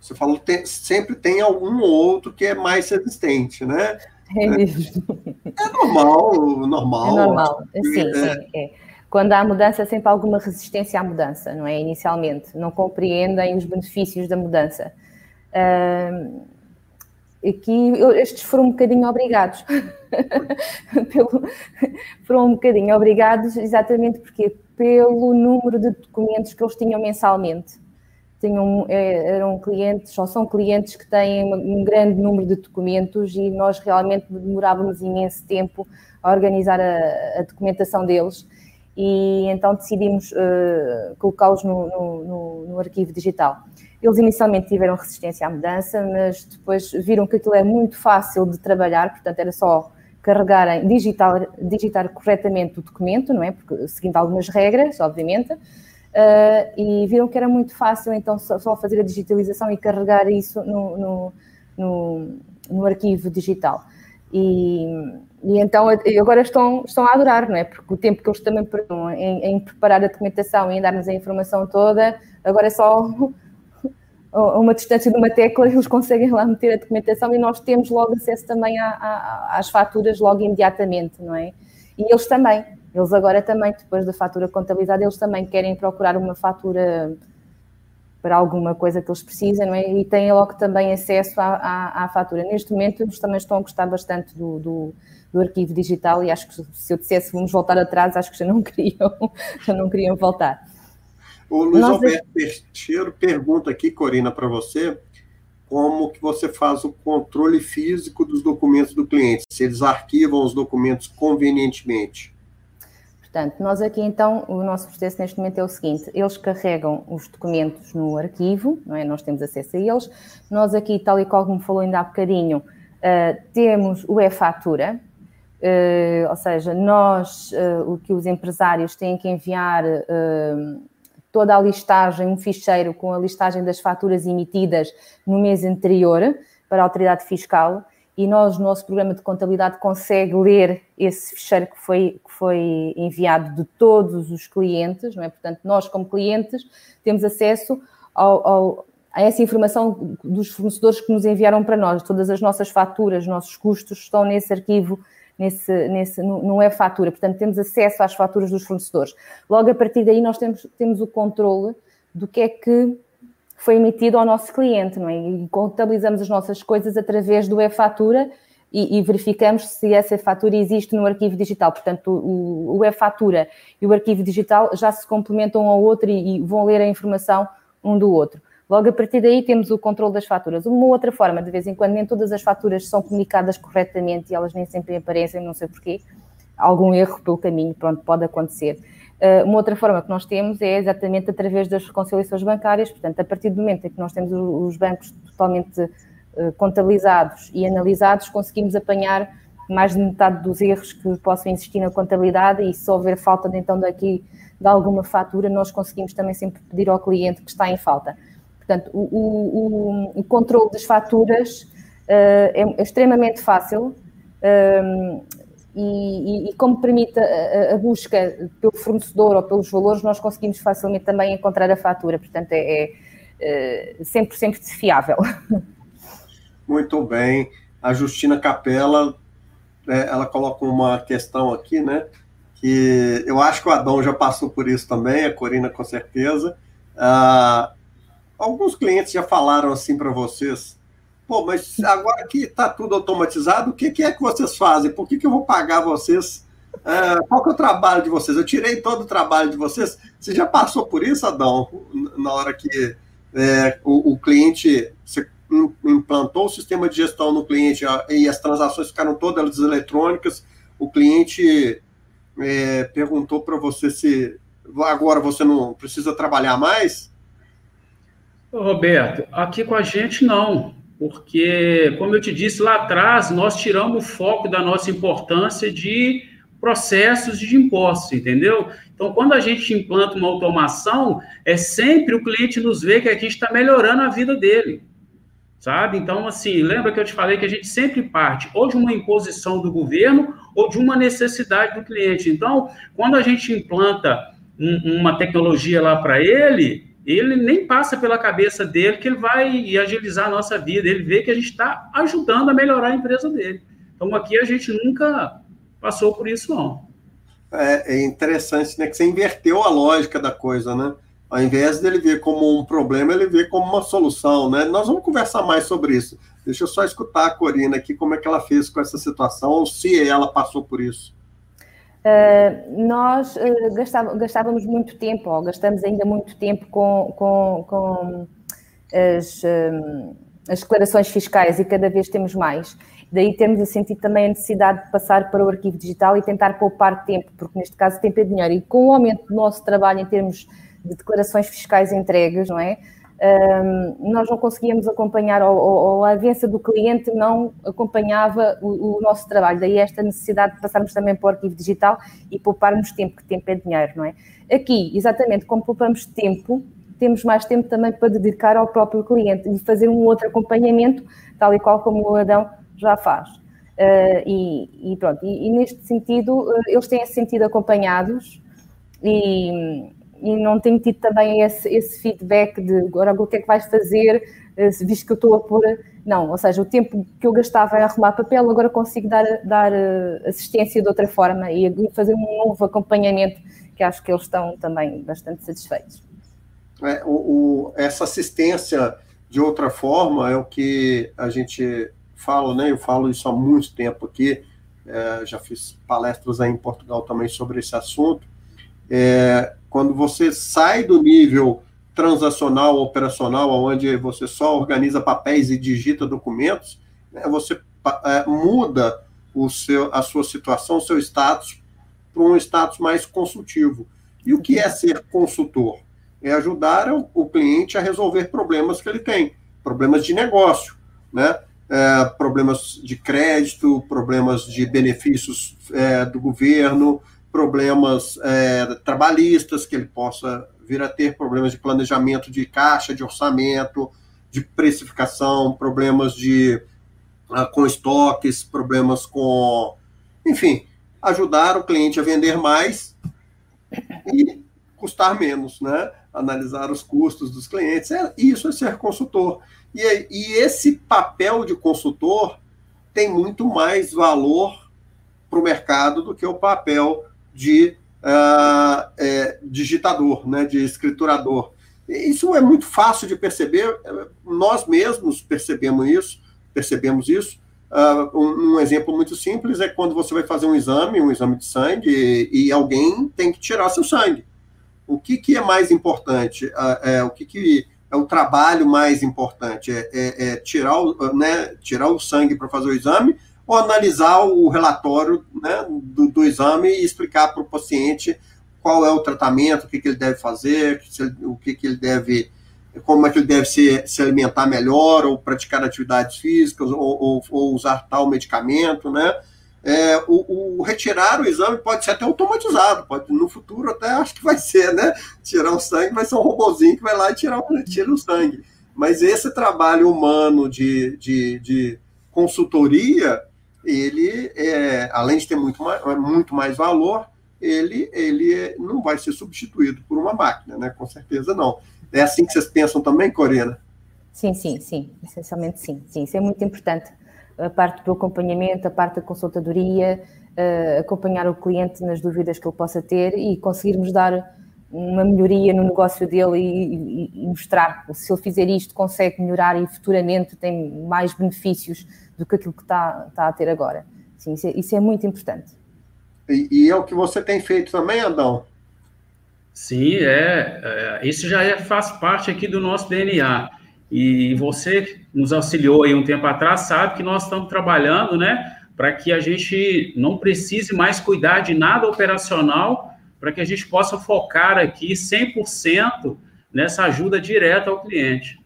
você falou tem, sempre tem algum outro que é mais resistente, né? É, é normal, normal.
É normal, sim, é. sim. É. Quando há mudança, sempre há alguma resistência à mudança, não é? Inicialmente, não compreendem os benefícios da mudança. Uh, aqui estes foram um bocadinho obrigados. [LAUGHS] pelo, foram um bocadinho obrigados exatamente porque pelo número de documentos que eles tinham mensalmente tinham, é, eram clientes, ou são clientes que têm um grande número de documentos e nós realmente demorávamos imenso tempo a organizar a, a documentação deles e então decidimos uh, colocá-los no, no, no, no, arquivo digital. Eles inicialmente tiveram resistência à mudança, mas depois viram que aquilo é muito fácil de trabalhar, portanto era só carregarem, digitar, digitar corretamente o documento, não é? Porque, seguindo algumas regras, obviamente, Uh, e viram que era muito fácil então só, só fazer a digitalização e carregar isso no, no, no, arquivo digital. E, e, então agora estão, estão a adorar, não é? Porque o tempo que eles também perderam em, em preparar a documentação e em dar-nos a informação toda, agora é só [LAUGHS] uma distância de uma tecla, eles conseguem lá meter a documentação e nós temos logo acesso também a, a, às faturas logo imediatamente, não é? E eles também. Eles agora também, depois da fatura contabilizada, eles também querem procurar uma fatura para alguma coisa que eles precisam, não é? E têm logo também acesso à, à, à fatura. Neste momento, eles também estão a gostar bastante do, do, do, arquivo digital e acho que se eu dissesse vamos voltar atrás, acho que já não [LAUGHS] queriam, já não queriam voltar.
O Luiz Nós... Alberto Teixeira pergunta aqui, Corina, para você, como que você faz o controle físico dos documentos do cliente, se eles arquivam os documentos convenientemente.
Portanto, nós aqui então, o nosso processo neste momento é o seguinte: eles carregam os documentos no arquivo, não é? nós temos acesso a eles. Nós aqui, tal e qual como falou ainda há bocadinho, uh, temos o e-fatura, uh, ou seja, nós, uh, o que os empresários têm que enviar toda a listagem, um ficheiro com a listagem das faturas emitidas no mês anterior para a autoridade fiscal e nós, no nosso programa de contabilidade, consegue ler esse ficheiro que foi, que foi enviado de todos os clientes, não é? Portanto, nós, como clientes, temos acesso ao, ao, a essa informação dos fornecedores que nos enviaram para nós. Todas as nossas faturas, nossos custos estão nesse arquivo, nesse, nesse, não é fatura. Portanto, temos acesso às faturas dos fornecedores. Logo, a partir daí, nós temos, temos o controle do que é que foi emitido ao nosso cliente, não é? E contabilizamos as nossas coisas através do e-fatura e, e, verificamos se essa fatura existe no arquivo digital. Portanto, o, o e-fatura e o arquivo digital já se complementam um ao outro e, e, vão ler a informação um do outro. Logo a partir daí temos o controle das faturas. Uma outra forma, de vez em quando, nem todas as faturas são comunicadas corretamente e elas nem sempre aparecem, não sei porquê. Algum erro pelo caminho, pronto, pode acontecer Uh, uma outra forma que nós temos é exatamente através das reconciliações bancárias, portanto, a partir do momento em que nós temos os bancos totalmente uh, contabilizados e analisados, conseguimos apanhar mais de metade dos erros que possam existir na contabilidade e se houver falta então daqui de alguma fatura, nós conseguimos também sempre pedir ao cliente que está em falta. Portanto, o, o, o, controle das faturas uh, é extremamente fácil e, e, e como permite a, a, busca pelo fornecedor ou pelos valores, nós conseguimos facilmente também encontrar a fatura. Portanto, é, é 100% fiável.
Muito bem. A Justina Capela, é, ela coloca uma questão aqui, né? Que eu acho que o Adão já passou por isso também, a Corina com certeza. Ah, alguns clientes já falaram assim para vocês Pô, mas agora que está tudo automatizado, o que, que, é que vocês fazem? Por que, que eu vou pagar vocês? Uh, qual que é o trabalho de vocês? Eu tirei todo o trabalho de vocês. Você já passou por isso, Adão? Na hora que é, o, o, cliente implantou o sistema de gestão no cliente e as transações ficaram todas eletrônicas, o cliente é, perguntou para você se agora você não precisa trabalhar mais?
Roberto, aqui com a gente não porque, como eu te disse lá atrás, nós tiramos o foco da nossa importância de processos de impostos, entendeu? Então, quando a gente implanta uma automação, é sempre o cliente nos vê que a gente está melhorando a vida dele. sabe? Então, assim, lembra que eu te falei que a gente sempre parte ou de uma imposição do governo ou de uma necessidade do cliente. Então, quando a gente implanta um, uma tecnologia lá para ele, ele nem passa pela cabeça dele que ele vai agilizar a nossa vida, ele vê que a gente está ajudando a melhorar a empresa dele. Então, aqui a gente nunca passou por isso, não.
É, é interessante, né, que você inverteu a lógica da coisa, né? Ao invés dele ver como um problema, ele vê como uma solução, né? Nós vamos conversar mais sobre isso. Deixa eu só escutar a Corina aqui, como é que ela fez com essa situação, ou se ela passou por isso.
Uh, nós uh, gastava, gastávamos muito tempo, ou gastamos ainda muito tempo com, com, com as, uh, as, declarações fiscais e cada vez temos mais. Daí temos a sentir também a necessidade de passar para o arquivo digital e tentar poupar tempo, porque neste caso tempo é dinheiro. E com o aumento do nosso trabalho em termos de declarações fiscais entregues, não é? Um, nós não conseguíamos acompanhar, ou, ou, a avança do cliente não acompanhava o, o, nosso trabalho. Daí esta necessidade de passarmos também para o arquivo digital e pouparmos tempo, que tempo é dinheiro, não é? Aqui, exatamente, como poupamos tempo, temos mais tempo também para dedicar ao próprio cliente e fazer um outro acompanhamento, tal e qual como o Adão já faz. Uh, e, e, pronto, e, e, neste sentido, uh, eles têm se sentido acompanhados e, e não tenho tido também esse, esse feedback de agora o que é que vais fazer, eh, visto que eu estou a pôr. Não, ou seja, o tempo que eu gastava a arrumar papel, agora consigo dar, dar eh, assistência de outra forma e fazer um novo acompanhamento, que acho que eles estão também bastante satisfeitos.
É, o, o, essa assistência de outra forma é o que a gente fala, né? Eu falo isso há muito tempo aqui, é, já fiz palestras aí em Portugal também sobre esse assunto. É, quando você sai do nível transacional, operacional, onde você só organiza papéis e digita documentos, né, você é, muda o seu, a sua situação, o seu status, para um status mais consultivo. E o que é ser consultor? É ajudar o, o cliente a resolver problemas que ele tem, problemas de negócio, né? É, problemas de crédito, problemas de benefícios é, do governo, problemas é, trabalhistas, que ele possa vir a ter problemas de planejamento de caixa, de orçamento, de precificação, problemas de uh, com estoques, problemas com, enfim, ajudar o cliente a vender mais e custar menos, né? Analisar os custos dos clientes, é, isso é ser consultor. E, e esse papel de consultor tem muito mais valor para o mercado do que o papel de uh, é, digitador, né, de escriturador. Isso é muito fácil de perceber, nós mesmos percebemos isso, percebemos isso. Uh, um, um, exemplo muito simples é quando você vai fazer um exame, um exame de sangue, e, e alguém tem que tirar seu sangue. O que, que é mais importante? Uh, é, o que, que é o trabalho mais importante? É, é, é tirar, o, né, tirar o sangue para fazer o exame ou analisar o relatório né, do, do, exame e explicar para o paciente qual é o tratamento, o que, que ele deve fazer, o que, que ele deve, como é que ele deve se, se alimentar melhor, ou praticar atividades físicas, ou, ou, ou usar tal medicamento, né? É, o, o, retirar o exame pode ser até automatizado, pode no futuro até acho que vai ser, né? Tirar o sangue vai ser um robozinho que vai lá e tirar, tira o sangue. Mas esse trabalho humano de, de, de consultoria, ele, é, além de ter muito mais, muito mais valor, ele, ele não vai ser substituído por uma máquina, né? Com certeza não. É assim que vocês pensam também, Corina?
Sim, sim, sim. Essencialmente sim. Sim, isso é muito importante. A parte do acompanhamento, a parte da consultadoria, uh, acompanhar o cliente nas dúvidas que ele possa ter e conseguirmos dar uma melhoria no negócio dele e, e, e mostrar se ele fizer isto consegue melhorar e futuramente tem mais benefícios do que aquilo que está, está a ter agora. Sim, isso é, isso é muito importante.
E, e, é o que você tem feito também, Adão?
Sim, é, é, isso já é, faz parte aqui do nosso DNA. E você nos auxiliou aí um tempo atrás, sabe que nós estamos trabalhando, né, para que a gente não precise mais cuidar de nada operacional, para que a gente possa focar aqui 100% nessa ajuda direta ao cliente.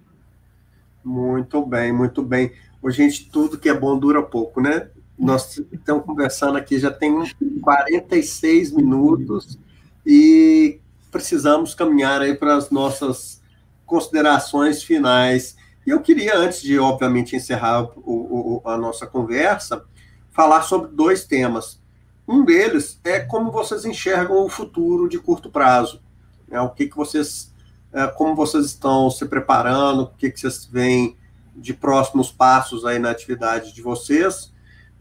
Muito bem, muito bem. Ô, gente, tudo que é bom dura pouco, né? Nós estamos conversando aqui já tem 46 minutos e precisamos caminhar aí para as nossas considerações finais. E eu queria, antes de, obviamente, encerrar o, o, a nossa conversa, falar sobre dois temas. Um deles é como vocês enxergam o futuro de curto prazo. Né? O que, que vocês, é, como vocês estão se preparando, o que, que vocês veem de próximos passos aí na atividade de vocês.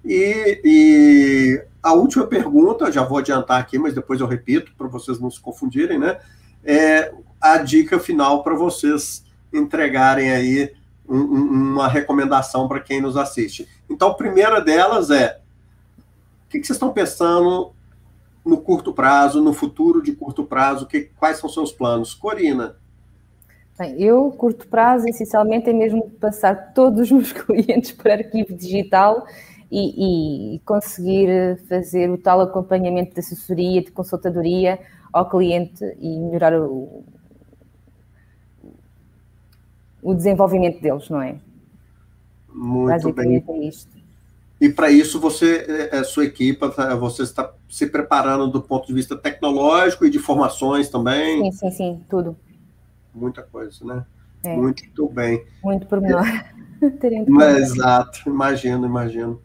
E, e a última pergunta, já vou adiantar aqui, mas depois eu repito para vocês não se confundirem, né? É a dica final para vocês entregarem aí um, uma recomendação para quem nos assiste. Então, a primeira delas é: o que, que vocês estão pensando no curto prazo, no futuro de curto prazo? Que, quais são seus planos? Corina.
Bem, eu, curto prazo, essencialmente, é mesmo passar todos os meus [LAUGHS] clientes para arquivo digital e, e, conseguir fazer o tal acompanhamento de assessoria, de consultadoria ao cliente e melhorar o, o desenvolvimento deles, não é?
Muito bem. É isto. E para isso você, a é, é, sua equipe, tá, você está se preparando do ponto de vista tecnológico e de formações também?
Sim, sim, sim, tudo.
Muita coisa, né? É. Muito bem.
Muito por menor.
É. [LAUGHS] Exato, imagino, imagino.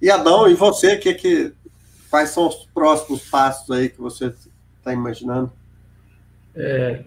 E Adão, e você, que, que, quais são os próximos passos aí que você está imaginando?
É,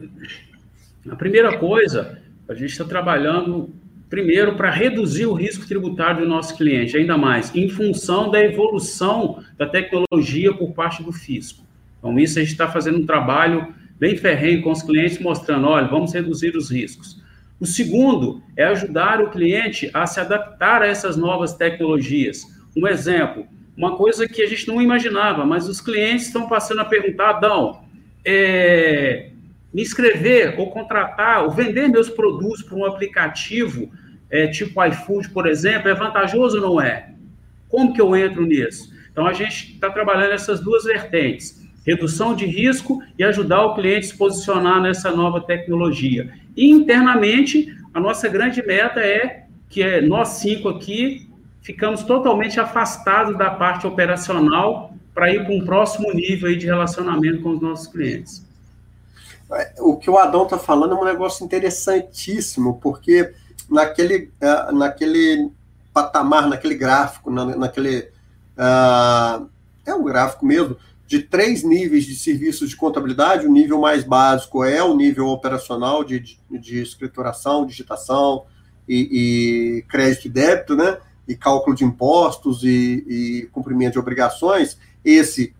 a primeira coisa, a gente está trabalhando primeiro para reduzir o risco tributário do nosso cliente, ainda mais, em função da evolução da tecnologia por parte do fisco. Então, isso a gente está fazendo um trabalho bem ferrenho com os clientes, mostrando, olha, vamos reduzir os riscos. O segundo é ajudar o cliente a se adaptar a essas novas tecnologias. Um exemplo, uma coisa que a gente não imaginava, mas os clientes estão passando a perguntar, Adão, é, me inscrever ou contratar ou vender meus produtos por um aplicativo é, tipo iFood, por exemplo, é vantajoso ou não é? Como que eu entro nisso? Então, a gente está trabalhando essas duas vertentes, redução de risco e ajudar o cliente a se posicionar nessa nova tecnologia. E, internamente, a nossa grande meta é que é, nós cinco aqui ficamos totalmente afastados da parte operacional para ir para um próximo nível de relacionamento com os nossos clientes.
O que o Adão está falando é um negócio interessantíssimo, porque naquele, uh, naquele patamar, naquele gráfico, na, naquele. Uh, é um gráfico mesmo, de três níveis de serviços de contabilidade. O nível mais básico é o nível operacional de, de, de escrituração, digitação e, e crédito e débito, né? e cálculo de impostos e, e, cumprimento de obrigações, esse,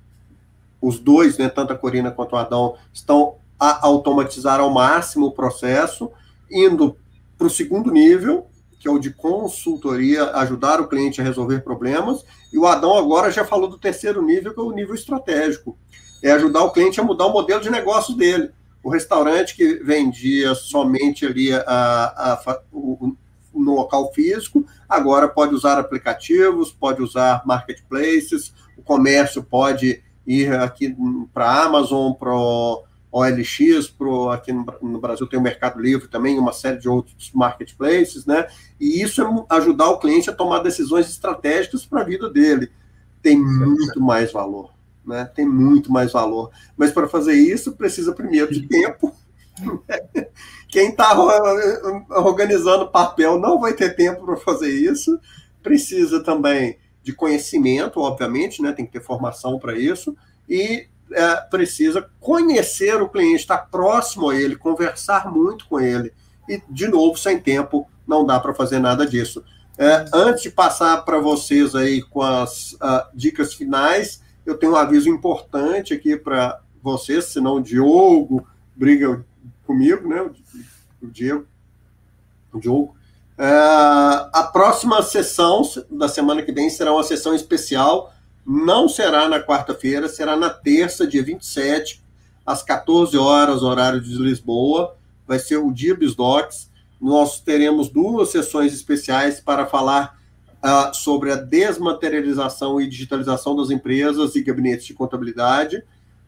os dois, né, tanto a Corina quanto o Adão, estão a automatizar ao máximo o processo, indo para o segundo nível, que é o de consultoria, ajudar o cliente a resolver problemas, e o Adão agora já falou do terceiro nível, que é o nível estratégico, é ajudar o cliente a mudar o modelo de negócio dele. O restaurante que vendia somente ali a, a, a o, no local físico, agora pode usar aplicativos, pode usar marketplaces, o comércio pode ir aqui para a Amazon, para o OLX, pro, aqui no, no, Brasil tem o Mercado Livre também, uma série de outros marketplaces, né? E isso é ajudar o cliente a tomar decisões estratégicas para a vida dele. Tem muito mais valor, né? Tem muito mais valor. Mas para fazer isso, precisa primeiro de tempo. [LAUGHS] Quem está organizando papel não vai ter tempo para fazer isso. Precisa também de conhecimento, obviamente, né? tem que ter formação para isso. E é, precisa conhecer o cliente, estar próximo a ele, conversar muito com ele. E, de novo, sem tempo, não dá para fazer nada disso. É, antes de passar para vocês aí com as uh, dicas finais, eu tenho um aviso importante aqui para vocês, senão o Diogo briga comigo, né? O Diego, o Diogo. É, a próxima sessão da semana que vem será uma sessão especial. Não será na quarta-feira, será na terça, dia 27, às 14 horas, horário de Lisboa. Vai ser o dia Bisdocs. Nós teremos duas sessões especiais para falar uh, sobre a desmaterialização e digitalização das empresas e gabinetes de contabilidade.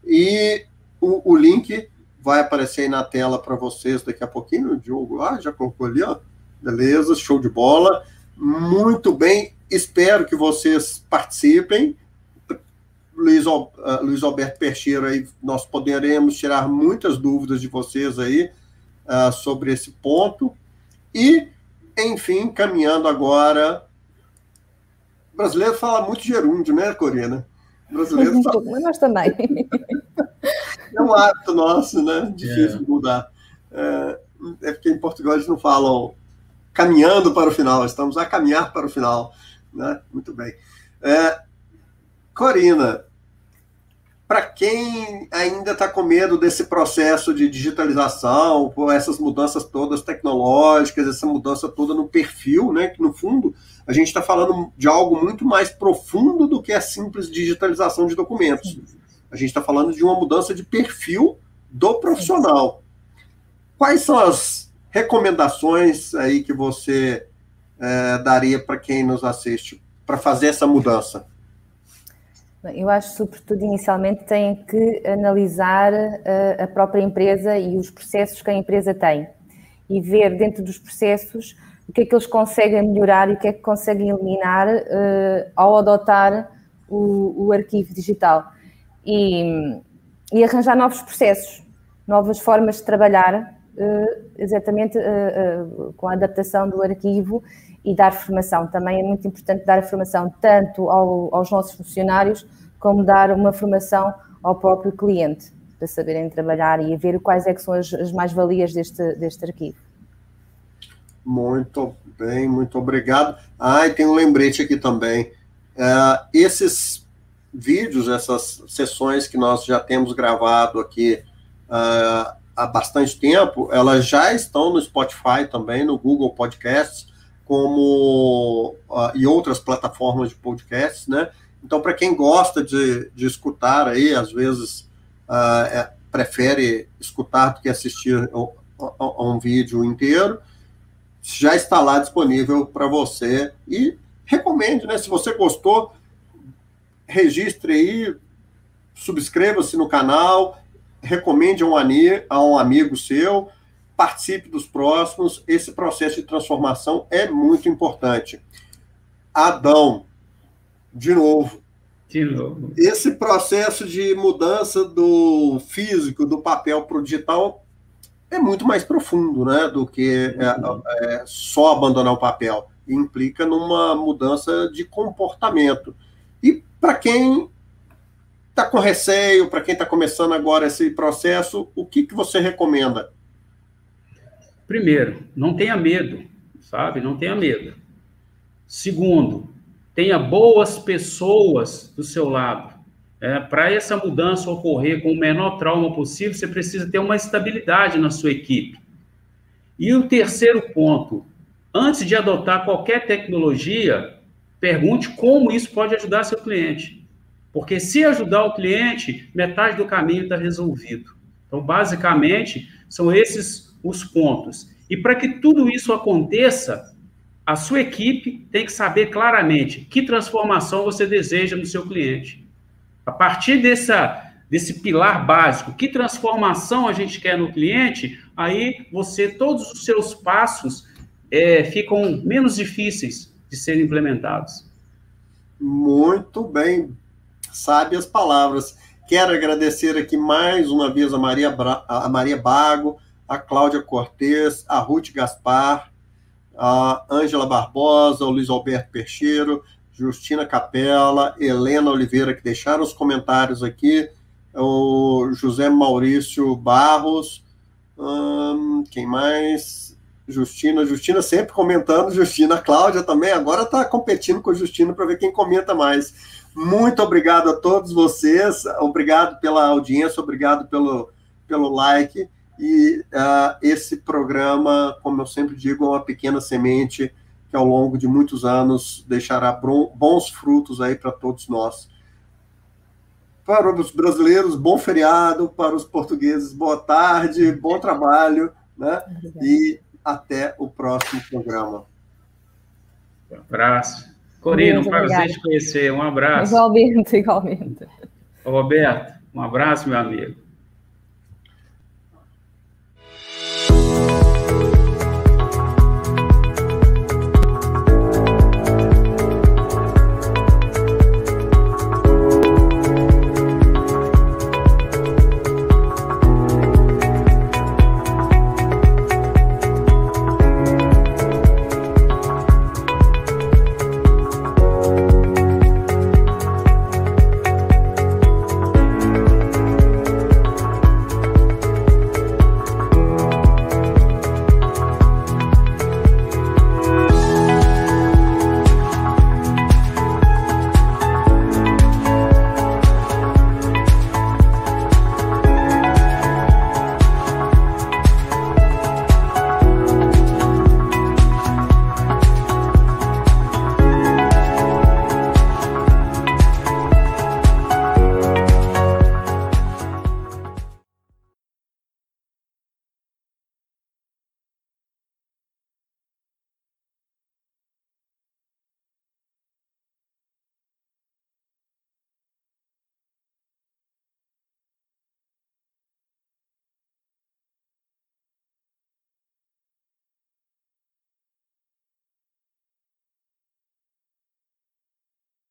E o, o link vai aparecer aí na tela para vocês daqui a pouquinho. O Diogo ah, já colocou ali, ó. Beleza, show de bola. Muito bem, espero que vocês participem. Luiz, uh, Luiz Alberto Percheiro, aí nós poderemos tirar muitas dúvidas de vocês aí uh, sobre esse ponto. E enfim, caminhando agora. O brasileiro fala muito gerúndio, né, Corina?
O brasileiro [LAUGHS] fala... Mas nós também. [LAUGHS]
É um hábito nosso, né? Difícil de mudar. É, é porque em Portugal eles não falam caminhando para o final, estamos a caminhar para o final. Né? Muito bem. É, Corina, para quem ainda está com medo desse processo de digitalização, por essas mudanças todas tecnológicas, essa mudança toda no perfil, né? Que no fundo a gente está falando de algo muito mais profundo do que a simples digitalização de documentos. A gente está falando de uma mudança de perfil do profissional. Quais são as recomendações aí que você é, daria para quem nos assiste para fazer essa mudança?
Eu acho, sobretudo, inicialmente, têm que analisar a, a própria empresa e os processos que a empresa tem e ver dentro dos processos o que é que eles conseguem melhorar e o que é que conseguem eliminar uh, ao adotar o, o arquivo digital. E, e, arranjar novos processos, novas formas de trabalhar, uh, exatamente com a adaptação do arquivo e dar formação. Também é muito importante dar a formação tanto ao, aos nossos funcionários, como dar uma formação ao próprio cliente, para saberem trabalhar e ver quais é que são as, as mais-valias deste, deste arquivo.
Muito bem, muito obrigado. Ah, e tem um lembrete aqui também. Uh, esses vídeos, essas sessões que nós já temos gravado aqui uh, há bastante tempo, elas já estão no Spotify também, no Google Podcasts, como uh, e outras plataformas de podcasts, né? Então, para quem gosta de, de escutar aí, às vezes uh, é, prefere escutar do que assistir a, um vídeo inteiro, já está lá disponível para você e recomende, né? Se você gostou, registre aí, subscreva-se no canal, recomende a um, a um amigo seu, participe dos próximos. Esse processo de transformação é muito importante. Adão, de novo.
De novo.
Esse processo de mudança do físico, do papel para o digital, é muito mais profundo né, do que é, é, só abandonar o papel. Implica numa mudança de comportamento. E para quem está com receio, para quem está começando agora esse processo, o que, que você recomenda?
Primeiro, não tenha medo, sabe? Não tenha medo. Segundo, tenha boas pessoas do seu lado. É, Para essa mudança ocorrer com o menor trauma possível, você precisa ter uma estabilidade na sua equipe. E o terceiro ponto, antes de adotar qualquer tecnologia, pergunte como isso pode ajudar seu cliente. Porque se ajudar o cliente, metade do caminho está resolvido. Então, basicamente, são esses os pontos. E para que tudo isso aconteça, a sua equipe tem que saber claramente que transformação você deseja no seu cliente. A partir dessa, desse pilar básico, que transformação a gente quer no cliente, aí você, todos os seus passos é, ficam menos difíceis de serem implementados.
Muito bem, sabe as palavras. Quero agradecer aqui mais uma vez a Maria, Bra... a Maria Bago, a Cláudia Cortes, a Ruth Gaspar, a Ângela Barbosa, o Luiz Alberto Percheiro, Justina Capella, Helena Oliveira, que deixaram os comentários aqui, o José Maurício Barros, hum, quem mais? Justina, Justina sempre comentando, Justina, Cláudia também, agora está competindo com a Justina para ver quem comenta mais. Muito obrigado a todos vocês, obrigado pela audiência, obrigado pelo, pelo like. E uh, esse programa, como eu sempre digo, é uma pequena semente que ao longo de muitos anos deixará bons frutos aí para todos nós. Para os brasileiros, bom feriado, para os portugueses, boa tarde, bom trabalho, né? E até o próximo programa.
Um abraço. Corina, um prazer te conhecer. Um abraço.
Igualmente, igualmente.
Roberto, um abraço, meu amigo.